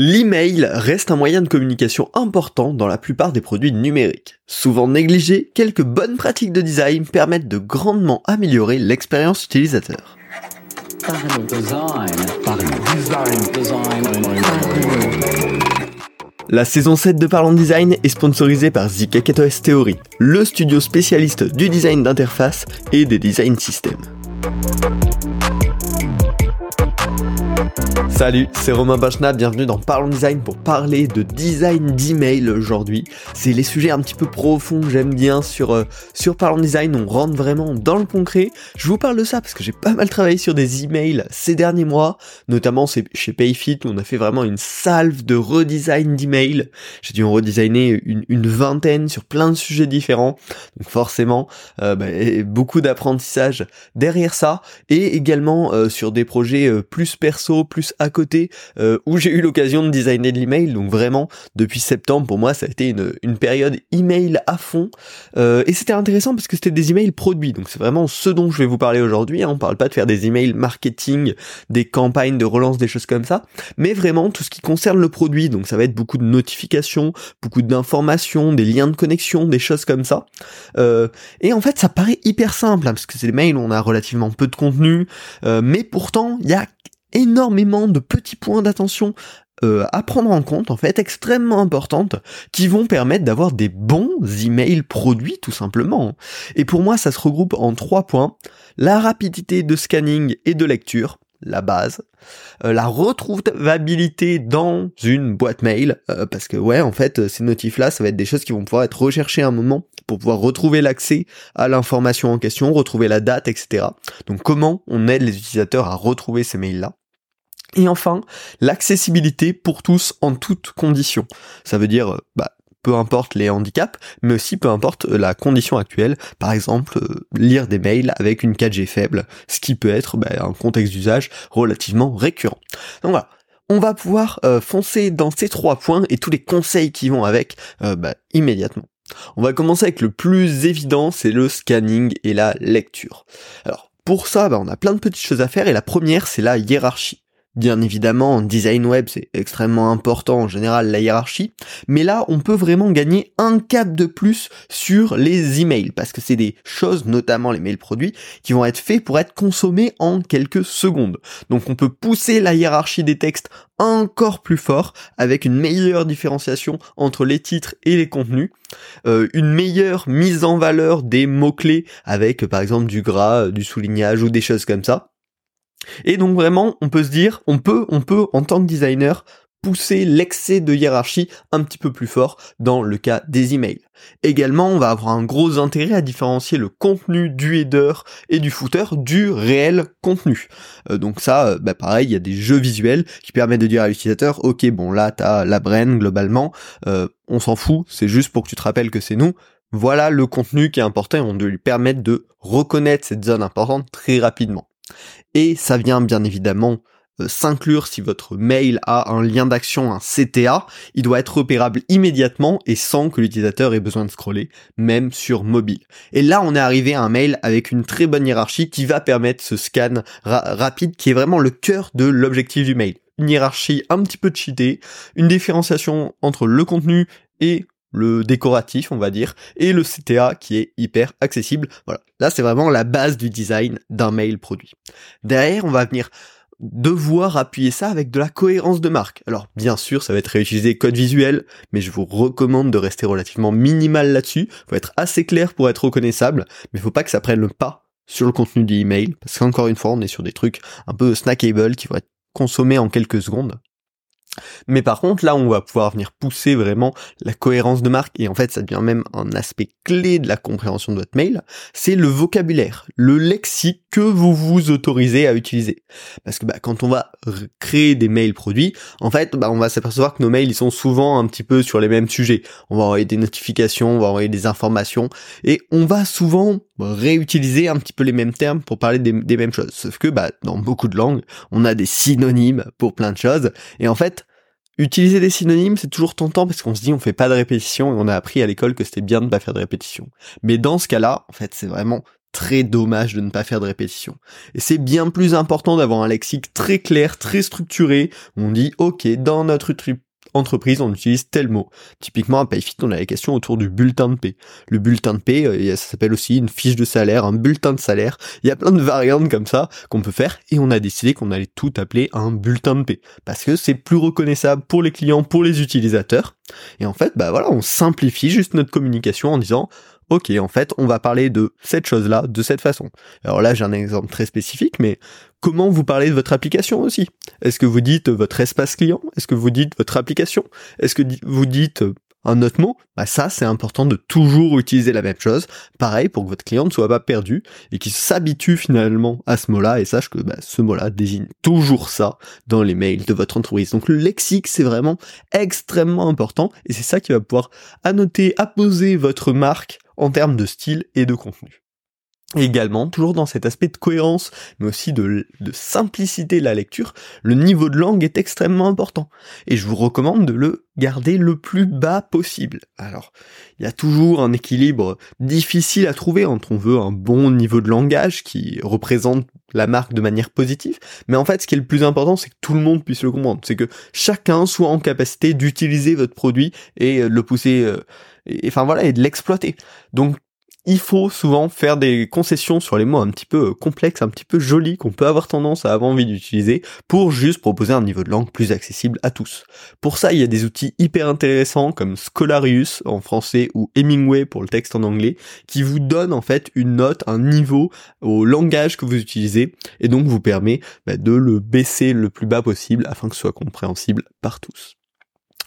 L'email reste un moyen de communication important dans la plupart des produits numériques. Souvent négligé, quelques bonnes pratiques de design permettent de grandement améliorer l'expérience utilisateur. La saison 7 de Parlons Design est sponsorisée par ZKKOS Theory, le studio spécialiste du design d'interface et des design systems. Salut, c'est Romain Bachna, bienvenue dans Parlons Design pour parler de design d'email aujourd'hui. C'est les sujets un petit peu profonds que j'aime bien sur, euh, sur Parlons Design, on rentre vraiment dans le concret. Je vous parle de ça parce que j'ai pas mal travaillé sur des emails ces derniers mois, notamment chez Payfit où on a fait vraiment une salve de redesign d'emails. J'ai dû en redesigner une, une, vingtaine sur plein de sujets différents, donc forcément euh, bah, beaucoup d'apprentissage derrière ça, et également euh, sur des projets plus perso, plus côté euh, où j'ai eu l'occasion de designer de l'email. Donc vraiment, depuis septembre, pour moi, ça a été une, période email à fond. Euh, et c'était intéressant parce que c'était des emails produits. Donc c'est vraiment ce dont je vais vous parler aujourd'hui. Hein. On parle pas de faire des emails marketing, des campagnes de relance, des choses comme ça, mais vraiment tout ce qui concerne le produit. Donc ça va être beaucoup de notifications, beaucoup d'informations, des liens de connexion, des choses comme ça. Euh, et en fait, ça paraît hyper simple hein, parce que c'est des mails on a relativement peu de contenu, mais pourtant il y a énormément de petits points d'attention euh, à prendre en compte, en fait, extrêmement importantes, qui vont permettre d'avoir des bons emails produits, tout simplement. Et pour moi, ça se regroupe en trois points. La rapidité de scanning et de lecture, la base, euh, la retrouvabilité dans une boîte mail, euh, parce que ouais, en fait, ces notifs-là, ça va être des choses qui vont pouvoir être recherchées à un moment pour pouvoir retrouver l'accès à l'information en question, retrouver la date, etc. Donc comment on aide les utilisateurs à retrouver ces mails-là? Et enfin, l'accessibilité pour tous en toutes conditions. Ça veut dire, bah, peu importe les handicaps, mais aussi peu importe la condition actuelle. Par exemple, euh, lire des mails avec une 4G faible, ce qui peut être bah, un contexte d'usage relativement récurrent. Donc voilà. On va pouvoir euh, foncer dans ces trois points et tous les conseils qui vont avec euh, bah, immédiatement. On va commencer avec le plus évident, c'est le scanning et la lecture. Alors pour ça, bah, on a plein de petites choses à faire et la première c'est la hiérarchie. Bien évidemment, en design web, c'est extrêmement important en général la hiérarchie, mais là, on peut vraiment gagner un cap de plus sur les emails, parce que c'est des choses, notamment les mails produits, qui vont être faits pour être consommés en quelques secondes. Donc on peut pousser la hiérarchie des textes encore plus fort, avec une meilleure différenciation entre les titres et les contenus, euh, une meilleure mise en valeur des mots-clés, avec par exemple du gras, du soulignage ou des choses comme ça. Et donc vraiment, on peut se dire, on peut, on peut en tant que designer pousser l'excès de hiérarchie un petit peu plus fort dans le cas des emails. Également, on va avoir un gros intérêt à différencier le contenu du header et du footer du réel contenu. Euh, donc ça, euh, bah pareil, il y a des jeux visuels qui permettent de dire à l'utilisateur, ok, bon là, t'as la brain globalement, euh, on s'en fout, c'est juste pour que tu te rappelles que c'est nous. Voilà le contenu qui est important on doit lui permettre de reconnaître cette zone importante très rapidement. Et ça vient bien évidemment euh, s'inclure si votre mail a un lien d'action, un CTA, il doit être repérable immédiatement et sans que l'utilisateur ait besoin de scroller, même sur mobile. Et là, on est arrivé à un mail avec une très bonne hiérarchie qui va permettre ce scan rapide qui est vraiment le cœur de l'objectif du mail. Une hiérarchie un petit peu cheatée, une différenciation entre le contenu et le décoratif, on va dire, et le CTA qui est hyper accessible. Voilà. Là, c'est vraiment la base du design d'un mail produit. Derrière, on va venir devoir appuyer ça avec de la cohérence de marque. Alors, bien sûr, ça va être réutilisé code visuel, mais je vous recommande de rester relativement minimal là-dessus. Faut être assez clair pour être reconnaissable, mais faut pas que ça prenne le pas sur le contenu du email, parce qu'encore une fois, on est sur des trucs un peu snackable qui vont être consommés en quelques secondes. Mais par contre, là, on va pouvoir venir pousser vraiment la cohérence de marque, et en fait, ça devient même un aspect clé de la compréhension de votre mail, c'est le vocabulaire, le lexique que vous vous autorisez à utiliser. Parce que bah, quand on va créer des mails produits, en fait, bah, on va s'apercevoir que nos mails, ils sont souvent un petit peu sur les mêmes sujets. On va envoyer des notifications, on va envoyer des informations, et on va souvent réutiliser un petit peu les mêmes termes pour parler des, mêmes choses. Sauf que bah, dans beaucoup de langues, on a des synonymes pour plein de choses, et en fait, Utiliser des synonymes, c'est toujours tentant parce qu'on se dit on fait pas de répétition et on a appris à l'école que c'était bien de pas faire de répétition. Mais dans ce cas-là, en fait, c'est vraiment très dommage de ne pas faire de répétition. Et c'est bien plus important d'avoir un lexique très clair, très structuré, on dit, ok, dans notre entreprise, on utilise tel mot. Typiquement, à PayFit, on a la question autour du bulletin de paie. Le bulletin de paie, euh, ça s'appelle aussi une fiche de salaire, un bulletin de salaire. Il y a plein de variantes comme ça qu'on peut faire et on a décidé qu'on allait tout appeler un bulletin de paie. Parce que c'est plus reconnaissable pour les clients, pour les utilisateurs. Et en fait, bah voilà, on simplifie juste notre communication en disant, ok, en fait, on va parler de cette chose-là de cette façon. Alors là, j'ai un exemple très spécifique, mais comment vous parlez de votre application aussi. Est-ce que vous dites votre espace client? Est-ce que vous dites votre application? Est-ce que vous dites un autre mot, bah ça c'est important de toujours utiliser la même chose, pareil pour que votre client ne soit pas perdu et qu'il s'habitue finalement à ce mot-là et sache que bah, ce mot-là désigne toujours ça dans les mails de votre entreprise. Donc le lexique c'est vraiment extrêmement important et c'est ça qui va pouvoir annoter, apposer votre marque en termes de style et de contenu. Également, toujours dans cet aspect de cohérence, mais aussi de, simplicité de la lecture, le niveau de langue est extrêmement important. Et je vous recommande de le garder le plus bas possible. Alors, il y a toujours un équilibre difficile à trouver entre on veut un bon niveau de langage qui représente la marque de manière positive, mais en fait, ce qui est le plus important, c'est que tout le monde puisse le comprendre. C'est que chacun soit en capacité d'utiliser votre produit et euh, le pousser euh, et, enfin voilà, et de l'exploiter. Donc il faut souvent faire des concessions sur les mots un petit peu euh, complexes, un petit peu jolis, qu'on peut avoir tendance à avoir envie d'utiliser, pour juste proposer un niveau de langue plus accessible à tous. Pour ça, il y a des outils hyper intéressants comme Scholarius en français ou Hemingway pour le texte en anglais, qui vous donnent en fait une note, un niveau au langage que vous utilisez, et donc vous permet bah, de le baisser le plus bas possible afin que ce soit compréhensible par tous.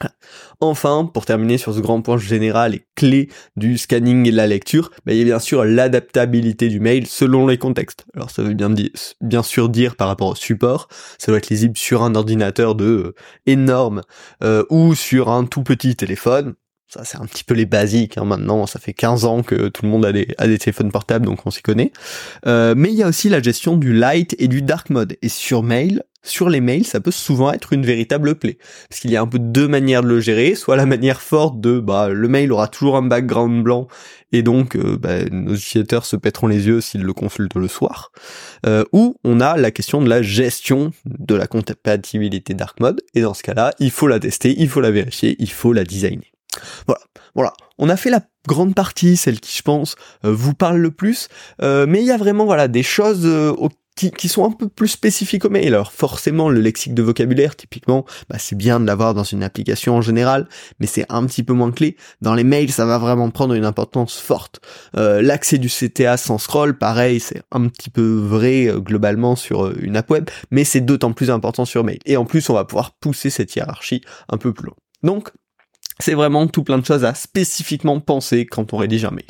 Enfin, pour terminer sur ce grand point général et clé du scanning et de la lecture, bah, il y a bien sûr l'adaptabilité du mail selon les contextes. Alors ça veut bien, sûr dire par rapport au support, ça doit être lisible sur un ordinateur de euh, énorme euh, ou sur un tout petit téléphone. Ça c'est un petit peu les basiques hein, maintenant, ça fait 15 ans que tout le monde a des, a des téléphones portables donc on s'y connaît. Euh, mais il y a aussi la gestion du light et du dark mode. Et sur mail, sur les mails, ça peut souvent être une véritable plaie. Parce qu'il y a un peu deux manières de le gérer, soit la manière forte de bah le mail aura toujours un background blanc et donc euh, bah, nos utilisateurs se pèteront les yeux s'ils le consultent le soir, euh, ou on a la question de la gestion de la compatibilité dark mode et dans ce cas-là, il faut la tester, il faut la vérifier, il faut la designer. Voilà, voilà. On a fait la grande partie, celle qui je pense euh, vous parle le plus, mais il y a vraiment voilà des choses qui, sont un peu plus spécifiques au mail. Alors forcément, le lexique de vocabulaire, typiquement, bah, c'est bien de l'avoir dans une application en général, mais c'est un petit peu moins clé. Dans les mails, ça va vraiment prendre une importance forte. Euh, l'accès du CTA sans scroll, pareil, c'est un petit peu vrai euh, globalement sur euh, une app web, mais c'est d'autant plus important sur mail. Et en plus, on va pouvoir pousser cette hiérarchie un peu plus loin. Donc, c'est vraiment tout plein de choses à spécifiquement penser quand on rédige un mail.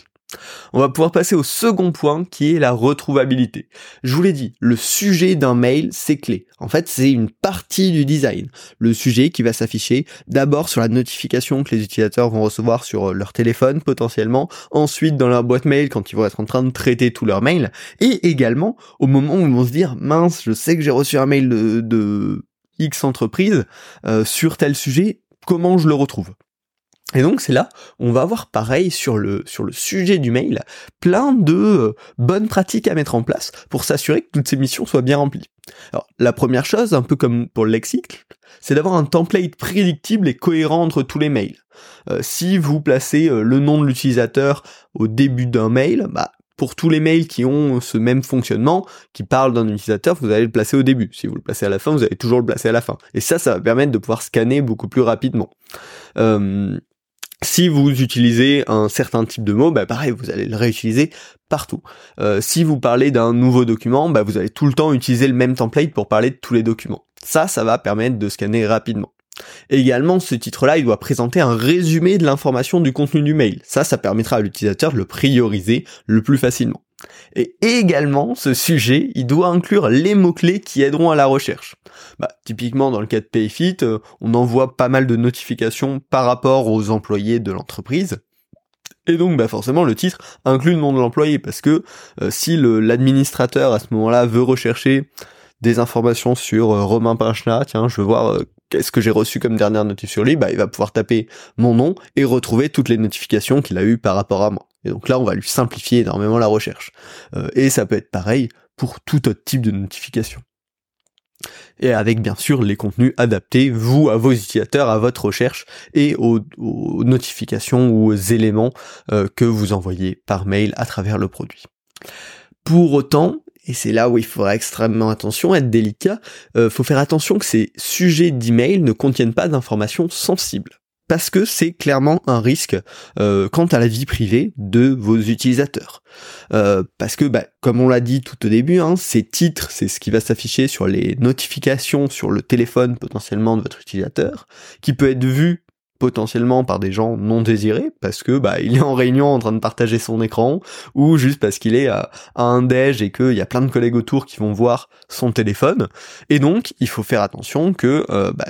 On va pouvoir passer au second point qui est la retrouvabilité. Je vous l'ai dit, le sujet d'un mail, c'est clé. En fait, c'est une partie du design. Le sujet qui va s'afficher d'abord sur la notification que les utilisateurs vont recevoir sur leur téléphone potentiellement, ensuite dans leur boîte mail quand ils vont être en train de traiter tous leurs mails, et également au moment où ils vont se dire mince, je sais que j'ai reçu un mail de, X entreprise euh, sur tel sujet, comment je le retrouve? Et donc c'est là, on va avoir pareil sur le sur le sujet du mail, plein de euh, bonnes pratiques à mettre en place pour s'assurer que toutes ces missions soient bien remplies. Alors la première chose, un peu comme pour le lexique, c'est d'avoir un template prédictible et cohérent entre tous les mails. Euh, si vous placez euh, le nom de l'utilisateur au début d'un mail, bah pour tous les mails qui ont ce même fonctionnement, qui parlent d'un utilisateur, vous allez le placer au début. Si vous le placez à la fin, vous allez toujours le placer à la fin. Et ça, ça va permettre de pouvoir scanner beaucoup plus rapidement. Si vous utilisez un certain type de mot, bah pareil, vous allez le réutiliser partout. Euh, si vous parlez d'un nouveau document, bah vous allez tout le temps utiliser le même template pour parler de tous les documents. Ça, ça va permettre de scanner rapidement. également, ce titre-là, il doit présenter un résumé de l'information du contenu du mail. Ça, ça permettra à l'utilisateur de le prioriser le plus facilement. Et également, ce sujet, il doit inclure les mots-clés qui aideront à la recherche. Bah, typiquement, dans le cas de PayFit, euh, on envoie pas mal de notifications par rapport aux employés de l'entreprise. Et donc, bah forcément, le titre inclut le nom de l'employé, parce que euh, si l'administrateur, à ce moment-là, veut rechercher des informations sur euh, Romain Pinchna, tiens, je veux voir qu'est-ce que j'ai reçu comme dernière notif sur lui, bah, il va pouvoir taper mon nom et retrouver toutes les notifications qu'il a eues par rapport à moi. Et donc là, on va lui simplifier énormément la recherche. Euh, et ça peut être pareil pour tout autre type de notification. Et avec bien sûr les contenus adaptés, vous, à vos utilisateurs, à votre recherche et aux, notifications ou aux éléments euh, que vous envoyez par mail à travers le produit. Pour autant, et c'est là où il faudra extrêmement attention, être délicat, euh, faut faire attention que ces sujets d'email ne contiennent pas d'informations sensibles parce que c'est clairement un risque euh, quant à la vie privée de vos utilisateurs. Euh, parce que, bah, comme on l'a dit tout au début, hein, ces titres, c'est ce qui va s'afficher sur les notifications sur le téléphone potentiellement de votre utilisateur, qui peut être vu potentiellement par des gens non désirés parce que bah il est en réunion en train de partager son écran ou juste parce qu'il est à, un déj et qu'il y a plein de collègues autour qui vont voir son téléphone et donc il faut faire attention que euh, bah,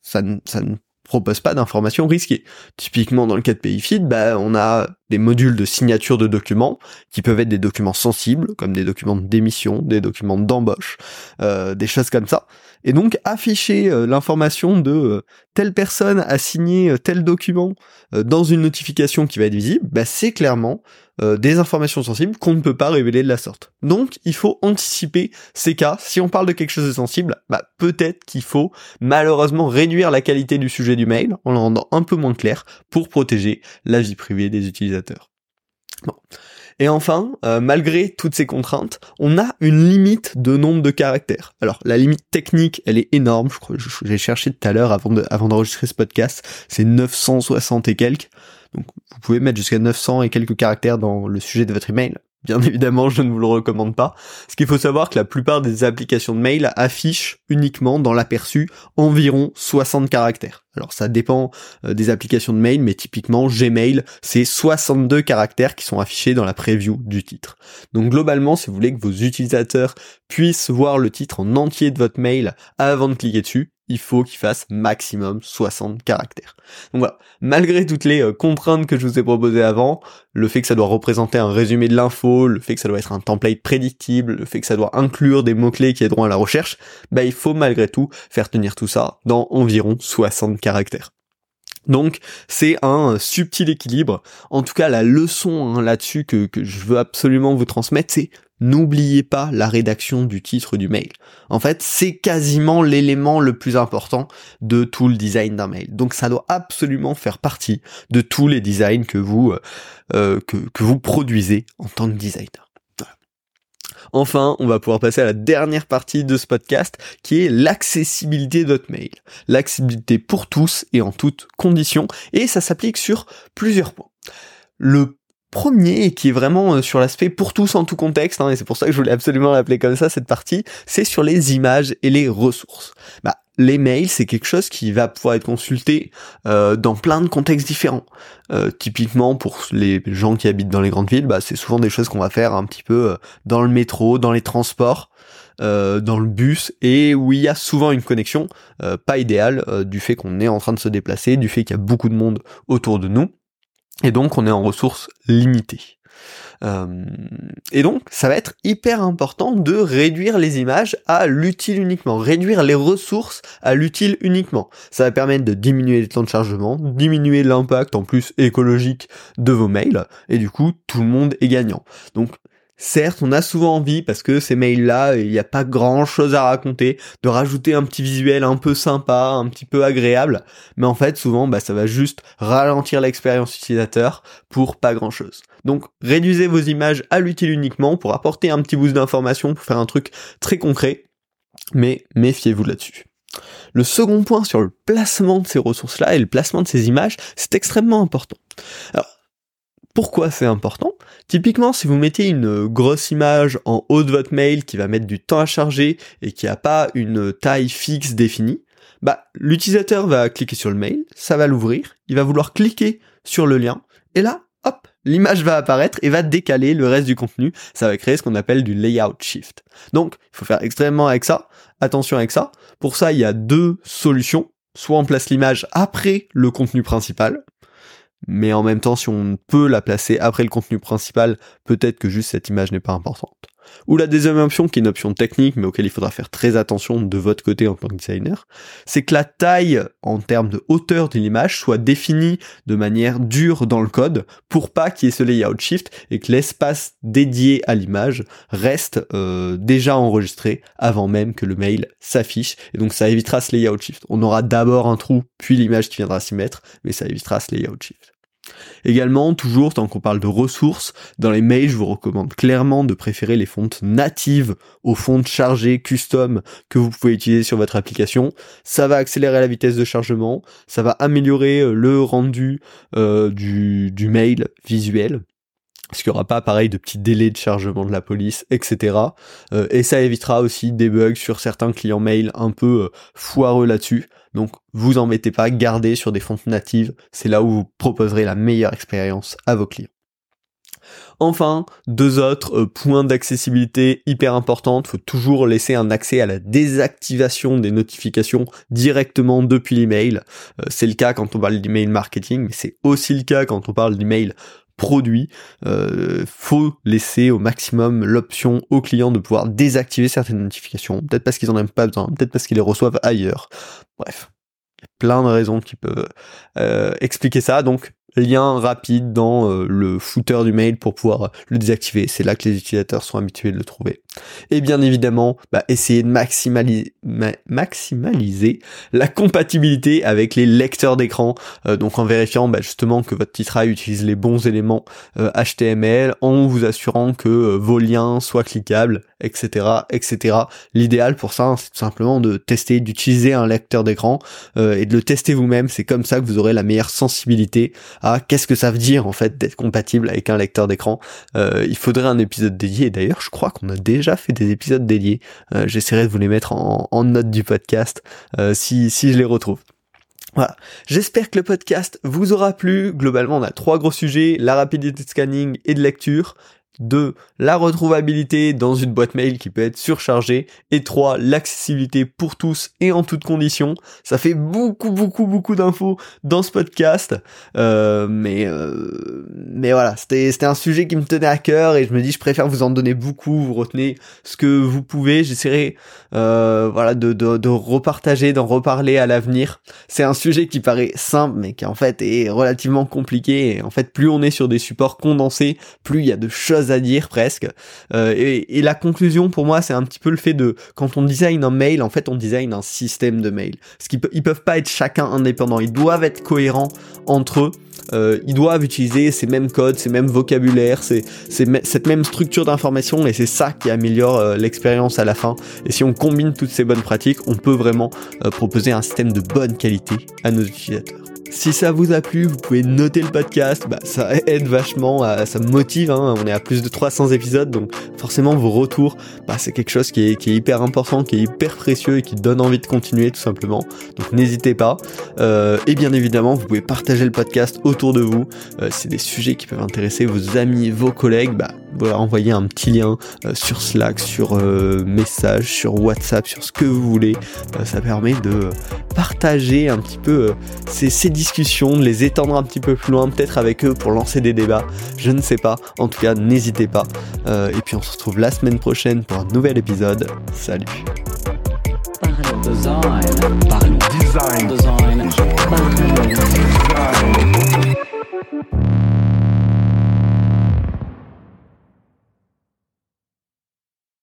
ça, ça ne propose pas d'informations risquées. Typiquement dans le cas de PayFeed, bah, on a des modules de signature de documents qui peuvent être des documents sensibles, comme des documents de démission, des documents d'embauche, euh, des choses comme ça. Et donc afficher euh, l'information de euh, telle personne a signé tel document dans une notification qui va être visible, bah, c'est clairement des informations sensibles qu'on ne peut pas révéler de la sorte. Donc il faut anticiper ces cas. Si on parle de quelque chose de sensible, bah, peut-être qu'il faut malheureusement réduire la qualité du sujet du mail en le rendant un peu moins clair pour protéger la vie privée des utilisateurs. Et enfin, euh, malgré toutes ces contraintes, on a une limite de nombre de caractères. Alors, la limite technique, elle est énorme. Je crois, j'ai cherché tout à l'heure avant d'enregistrer ce podcast. C'est 960 et quelques. Donc, vous pouvez mettre jusqu'à 900 et quelques caractères dans le sujet de votre email. Bien évidemment, je ne vous le recommande pas. Ce qu'il faut savoir que la plupart des applications de mail affichent uniquement dans l'aperçu environ 60 caractères. Alors ça dépend euh, des applications de mail, mais typiquement Gmail, c'est 62 caractères qui sont affichés dans la preview du titre. Donc globalement, si vous voulez que vos utilisateurs puissent voir le titre en entier de votre mail avant de cliquer dessus, il faut qu'il fasse maximum 60 caractères. Donc voilà, malgré toutes les euh, contraintes que je vous ai proposées avant, le fait que ça doit représenter un résumé de l'info, le fait que ça doit être un template prédictible, le fait que ça doit inclure des mots-clés qui aideront à la recherche, bah il faut malgré tout faire tenir tout ça dans environ 60 caractères. Donc c'est un subtil équilibre. En tout cas, la leçon hein, là-dessus que je veux absolument vous transmettre, c'est n'oubliez pas la rédaction du titre du mail. En fait, c'est quasiment l'élément le plus important de tout le design d'un mail. Donc ça doit absolument faire partie de tous les designs que vous, euh, euh, que, vous produisez en tant que designer. Enfin, on va pouvoir passer à la dernière partie de ce podcast qui est l'accessibilité de mail. L'accessibilité pour tous et en toutes conditions et ça s'applique sur plusieurs points. Premier qui est vraiment euh, sur l'aspect pour tous en tout contexte, hein, et c'est pour ça que je voulais absolument l'appeler comme ça cette partie, c'est sur les images et les ressources. Bah, les mails, c'est quelque chose qui va pouvoir être consulté euh, dans plein de contextes différents. Euh, typiquement, pour les gens qui habitent dans les grandes villes, bah, c'est souvent des choses qu'on va faire un petit peu dans le métro, dans les transports, dans le bus, et où il y a souvent une connexion pas idéale du fait qu'on est en train de se déplacer, du fait qu'il y a beaucoup de monde autour de nous. Et donc on est en ressources limitées. Euh, et donc, ça va être hyper important de réduire les images à l'utile uniquement, réduire les ressources à l'utile uniquement. Ça va permettre de diminuer les temps de chargement, diminuer l'impact en plus écologique de vos mails, et du coup, tout le monde est gagnant. Donc, Certes, on a souvent envie, parce que ces mails-là, il n'y a pas grand-chose à raconter, de rajouter un petit visuel un peu sympa, un petit peu agréable, mais en fait, souvent, bah, ça va juste ralentir l'expérience utilisateur pour pas grand-chose. Donc, réduisez vos images à l'utile uniquement pour apporter un petit boost d'information, pour faire un truc très concret, mais méfiez-vous là-dessus. Le second point sur le placement de ces ressources-là et le placement de ces images, c'est extrêmement important. Pourquoi c'est important Typiquement, si vous mettez une grosse image en haut de votre mail qui va mettre du temps à charger et qui n'a pas une taille fixe définie, bah, l'utilisateur va cliquer sur le mail, ça va l'ouvrir, il va vouloir cliquer sur le lien, et là, hop, l'image va apparaître et va décaler le reste du contenu. Ça va créer ce qu'on appelle du layout shift. Donc, il faut faire extrêmement avec ça, attention avec ça. Pour ça, il y a deux solutions. Soit on place l'image après le contenu principal, mais en même temps, si on peut la placer après le contenu principal, peut-être que juste cette image n'est pas importante. Ou la deuxième option, qui est une option technique, mais auquel il faudra faire très attention de votre côté en tant que designer, c'est que la taille en termes de hauteur de l'image soit définie de manière dure dans le code pour pas qu'il y ait ce layout shift et que l'espace dédié à l'image reste euh, déjà enregistré avant même que le mail s'affiche. Et donc ça évitera ce layout shift. On aura d'abord un trou, puis l'image qui viendra s'y mettre, mais ça évitera ce layout shift. Également, toujours tant qu'on parle de ressources, dans les mails, je vous recommande clairement de préférer les fontes natives aux fontes chargées custom que vous pouvez utiliser sur votre application. Ça va accélérer la vitesse de chargement, ça va améliorer euh, le rendu euh, du, du mail visuel parce qu'il n'y aura pas pareil de petits délais de chargement de la police, etc. Euh, et ça évitera aussi des bugs sur certains clients mail un peu foireux là-dessus. Donc vous en mettez pas, gardez sur des fontes natives, c'est là où vous proposerez la meilleure expérience à vos clients. Enfin, deux autres euh, points d'accessibilité hyper importants. Faut toujours laisser un accès à la désactivation des notifications directement depuis l'email. Euh, c'est le cas quand on parle d'email marketing, mais c'est aussi le cas quand on parle d'email produit. Euh, faut laisser au maximum l'option aux clients de pouvoir désactiver certaines notifications. Peut-être parce qu'ils en aiment pas besoin, peut-être parce qu'ils les reçoivent ailleurs. Bref, plein de raisons qui peuvent euh, expliquer ça. Donc lien rapide dans euh, le footer du mail pour pouvoir le désactiver. C'est là que les utilisateurs sont habitués de le trouver. Et bien évidemment, bah, essayer de maximaliser, la compatibilité avec les lecteurs d'écran. Euh, donc en vérifiant bah, justement que votre titre utilise les bons éléments HTML, en vous assurant que vos liens soient cliquables, etc., etc. L'idéal pour ça, hein, c'est tout simplement de tester, d'utiliser un lecteur d'écran et de le tester vous-même. C'est comme ça que vous aurez la meilleure sensibilité qu'est-ce que ça veut dire en fait d'être compatible avec un lecteur d'écran. Euh, il faudrait un épisode dédié. D'ailleurs, je crois qu'on a déjà fait des épisodes dédiés. Euh, j'essaierai de vous les mettre en, note du podcast euh, si, si je les retrouve. Voilà. J'espère que le podcast vous aura plu. Globalement, on a trois gros sujets, la rapidité de scanning et de lecture. 2. La retrouvabilité dans une boîte mail qui peut être surchargée. Et 3. L'accessibilité pour tous et en toutes conditions. Ça fait beaucoup, beaucoup, beaucoup d'infos dans ce podcast. Euh, mais, euh, mais voilà, c'était, c'était un sujet qui me tenait à cœur et je me dis, je préfère vous en donner beaucoup. Vous retenez ce que vous pouvez. J'essaierai, euh, voilà, de, de, de repartager, d'en reparler à l'avenir. C'est un sujet qui paraît simple, mais qui en fait est relativement compliqué. En fait, plus on est sur des supports condensés, plus il y a de choses à dire presque. Euh, et, la conclusion pour moi, c'est un petit peu le fait de quand on design un mail, en fait, on design un système de mail. Ce qui ils peuvent pas être chacun indépendant. Ils doivent être cohérents entre eux. Euh, ils doivent utiliser ces mêmes codes, ces mêmes vocabulaires, c'est cette même structure d'information et c'est ça qui améliore euh, l'expérience à la fin. Et si on combine toutes ces bonnes pratiques, on peut vraiment proposer un système de bonne qualité à nos utilisateurs. Si ça vous a plu, vous pouvez noter le podcast, bah, ça aide vachement, ça me motive, hein. on est à plus de 300 épisodes, donc forcément vos retours, bah, c'est quelque chose qui est, hyper important, qui est hyper précieux et qui donne envie de continuer tout simplement. Donc n'hésitez pas. Euh, et bien évidemment, vous pouvez partager le podcast autour de vous. Euh, c'est des sujets qui peuvent intéresser vos amis, vos collègues. Bah, envoyez un petit lien euh, sur Slack, sur euh, message, sur WhatsApp, sur ce que vous voulez. ça permet de partager un petit peu ces, discussions, de les étendre un petit peu plus loin, peut-être avec eux pour lancer des débats. Je ne sais pas. En tout cas, n'hésitez pas. et puis on se retrouve la semaine prochaine pour un nouvel épisode. Salut.